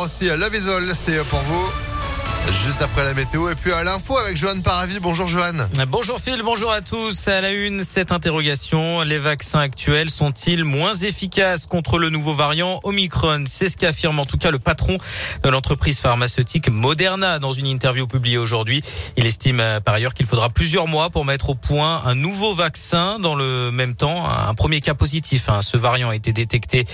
aussi, Love is All, c'est pour vous. Juste après la météo et puis à l'info avec Johan Paravi. Bonjour Johan. Bonjour Phil, bonjour à tous. À la une, cette interrogation, les vaccins actuels sont-ils moins efficaces contre le nouveau variant Omicron? C'est ce qu'affirme en tout cas le patron de l'entreprise pharmaceutique Moderna dans une interview publiée aujourd'hui. Il estime euh, par ailleurs qu'il faudra plusieurs mois pour mettre au point un nouveau vaccin. Dans le même temps, un premier cas positif. Hein. Ce variant a été détecté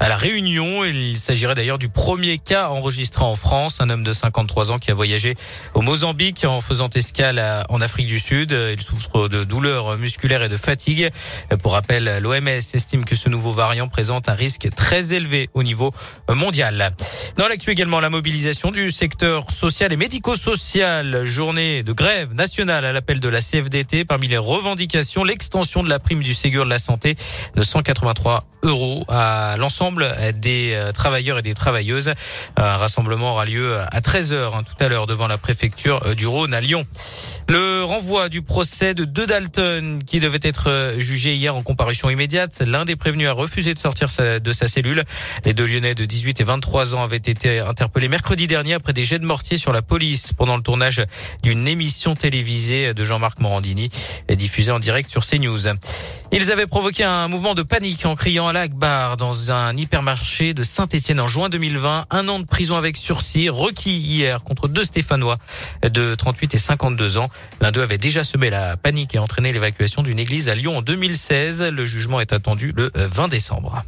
à la Réunion. Il s'agirait d'ailleurs du premier cas enregistré en France. Un homme de 53 ans qui a voyagé au Mozambique en faisant escale en Afrique du Sud. Il souffre de douleurs musculaires et de fatigue. Pour rappel, l'OMS estime que ce nouveau variant présente un risque très élevé au niveau mondial. Dans l'actu également, la mobilisation du secteur social et médico-social. Journée de grève nationale à l'appel de la CFDT. Parmi les revendications, l'extension de la prime du Ségur de la santé de 183 euros à l'ensemble des euh, travailleurs et des travailleuses. Un rassemblement aura lieu à 13h hein, tout à l'heure devant la préfecture euh, du Rhône à Lyon. Le renvoi du procès de deux Dalton qui devait être euh, jugé hier en comparution immédiate. L'un des prévenus a refusé de sortir de sa cellule. Les deux Lyonnais de 18 et 23 ans avaient été interpellés mercredi dernier après des jets de mortier sur la police pendant le tournage d'une émission télévisée de Jean-Marc Morandini diffusée en direct sur CNews. Ils avaient provoqué un mouvement de panique en criant à l'Akbar dans un hypermarché de Saint-Etienne en juin 2020. Un an de prison avec sursis requis hier contre deux Stéphanois de 38 et 52 ans. L'un d'eux avait déjà semé la panique et entraîné l'évacuation d'une église à Lyon en 2016. Le jugement est attendu le 20 décembre.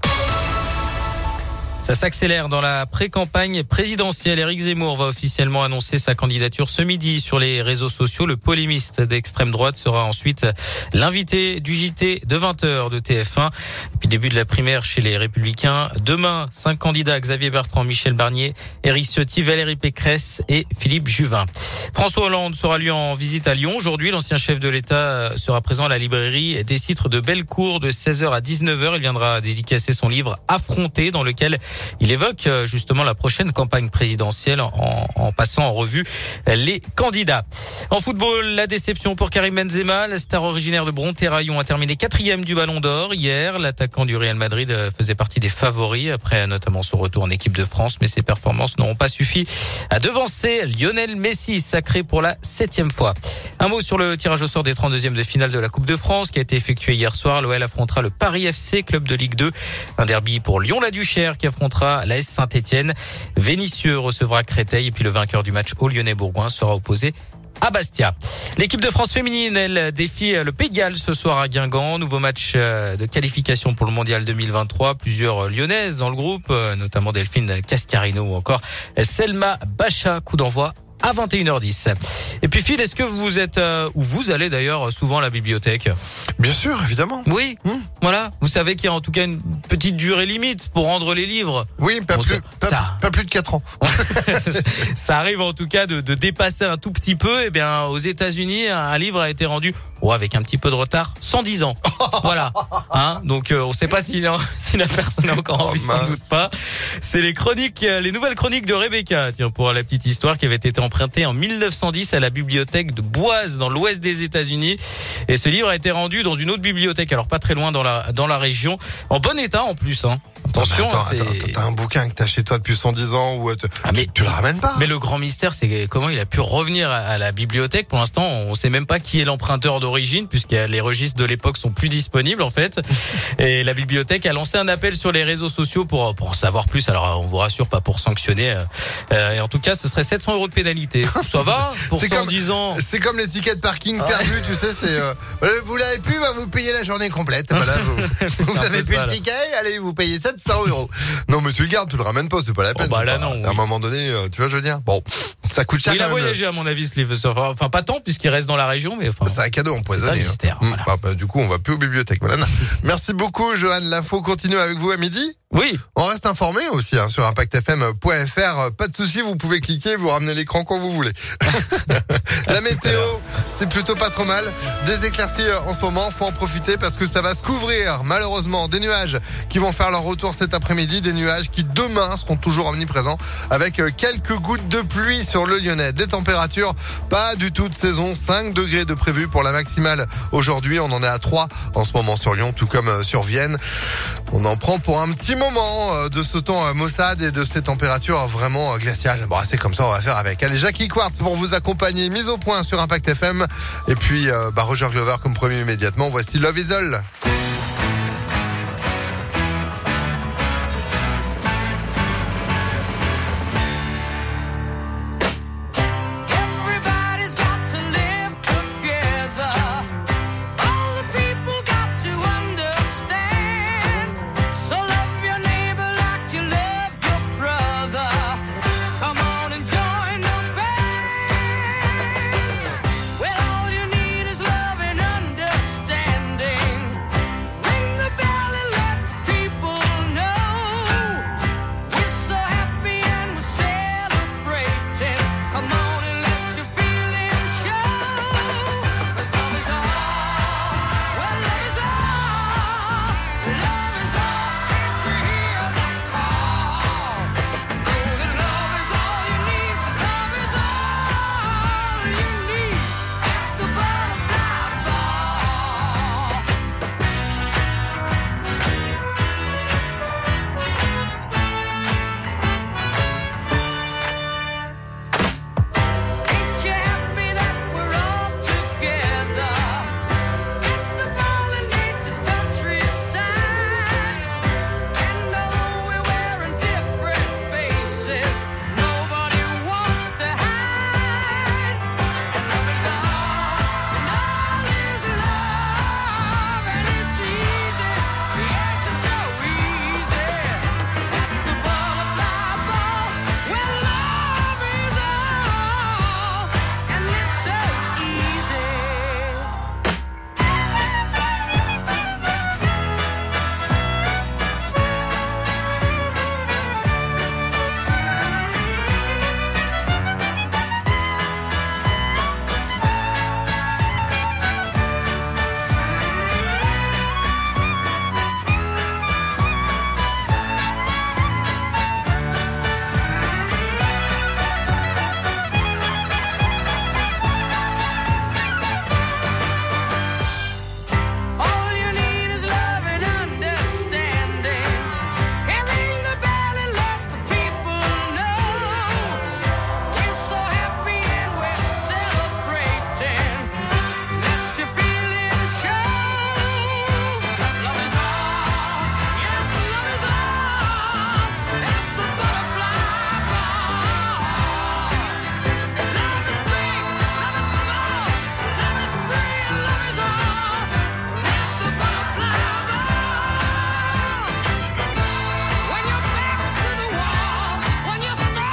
Ça s'accélère dans la pré-campagne présidentielle. Éric Zemmour va officiellement annoncer sa candidature ce midi sur les réseaux sociaux. Le polémiste d'extrême droite sera ensuite l'invité du JT de 20h de TF1. Depuis le début de la primaire chez les Républicains, demain, cinq candidats Xavier Bertrand, Michel Barnier, Éric Ciotti, Valérie Pécresse et Philippe Juvin. François Hollande sera lui en visite à Lyon. Aujourd'hui, l'ancien chef de l'État sera présent à la librairie des titres de Bellecour de 16h à 19h. Il viendra dédicacer son livre Affronté dans lequel il évoque euh, justement la prochaine campagne présidentielle en, en passant en revue les candidats. En football, la déception pour Karim Benzema, la star originaire de Bronterraillon a terminé quatrième du Ballon d'Or hier. L'attaquant du Real Madrid euh, faisait partie des favoris après notamment son retour en équipe de France, mais ses performances n'auront pas suffi à devancer Lionel Messi, sacré pour la septième fois. Un mot sur le tirage au sort des 32e de finale de la Coupe de France qui a été effectué hier soir. L'OL affrontera le Paris FC, club de Ligue 2. Un derby pour Lyon-la-Duchère qui affrontera l'AS Saint-Etienne. Vénitieux recevra Créteil et puis le vainqueur du match au Lyonnais-Bourgoin sera opposé à Bastia. L'équipe de France féminine, elle défie le Pays ce soir à Guingamp. Nouveau match euh, de qualification pour le Mondial 2023. Plusieurs lyonnaises dans le groupe, euh, notamment Delphine Cascarino ou encore Selma Bacha. Coup d'envoi à 21h10. Et puis Phil, est-ce que vous êtes euh, ou vous allez d'ailleurs souvent à la bibliothèque? Bien sûr, évidemment. Oui. Hmm. Voilà. Vous savez qu'il y a en tout cas une petite durée limite pour rendre les livres. Oui, pas, plus, pas, plus de 4 ans. ça arrive en tout cas de, de dépasser un tout petit peu. Et eh bien, aux États-Unis, un livre a été rendu ou avec un petit peu de retard, 110 ans. voilà. Hein? Donc euh, on ne sait pas si, si la personne a encore envie, oh, sans doute pas. C'est les chroniques, euh, les nouvelles chroniques de Rebecca. Tiens, pour la petite histoire qui avait été empruntée en 1910 à la bibliothèque de Boise dans l'ouest des États-Unis. Et ce livre a été rendu dans une autre bibliothèque, alors pas très loin dans la dans la région, en bon état en plus. Hein. Attention, t'as un bouquin que t'as chez toi depuis 110 ans ou ah, mais, tu, le ramènes pas. Mais le grand mystère, c'est comment il a pu revenir à, la bibliothèque. Pour l'instant, on sait même pas qui est l'emprunteur d'origine, puisque les registres de l'époque sont plus disponibles en fait. Et la bibliothèque a lancé un appel sur les réseaux sociaux pour pour en savoir plus. Alors, on vous rassure, pas pour sanctionner. Euh, euh, et en tout cas, ce serait 700 euros de pénalité. Ça va pour 110 ans. C'est comme l'étiquette parking perdu, tu sais. C'est euh, vous l'avez pu, bah, vous payez la journée complète. Voilà, vous, vous avez plus le ticket, allez, vous payez 700 euros. Non, mais tu le gardes, tu le ramènes pas, c'est pas la peine. Oh bah là, non. À un moment donné, euh, tu vois, je veux dire? Bon, ça coûte cher. Il a voyagé, à mon avis, ce livre. Enfin, pas tant, puisqu'il reste dans la région, mais enfin. C'est un cadeau empoisonné. C'est un mystère. Hein. Bah, bah, du coup, on va plus aux bibliothèques. Voilà. Merci beaucoup, Johan. L'info continue avec vous à midi. Oui. On reste informé aussi hein, sur impactfm.fr. Pas de souci, vous pouvez cliquer, vous ramenez l'écran quand vous voulez. la météo, c'est plutôt pas trop mal. Des éclaircies euh, en ce moment, faut en profiter parce que ça va se couvrir. Malheureusement, des nuages qui vont faire leur retour cet après-midi, des nuages qui demain seront toujours omniprésents avec euh, quelques gouttes de pluie sur sur le Lyonnais. Des températures pas du tout de saison. 5 degrés de prévu pour la maximale aujourd'hui. On en est à 3 en ce moment sur Lyon, tout comme euh, sur Vienne. On en prend pour un petit moment euh, de ce temps euh, maussade et de ces températures vraiment glaciales. Bon, c'est comme ça, on va faire avec. Allez, Jackie Quartz pour vous accompagner. Mise au point sur Impact FM. Et puis, bah, Roger Glover comme premier immédiatement. Voici Love is All.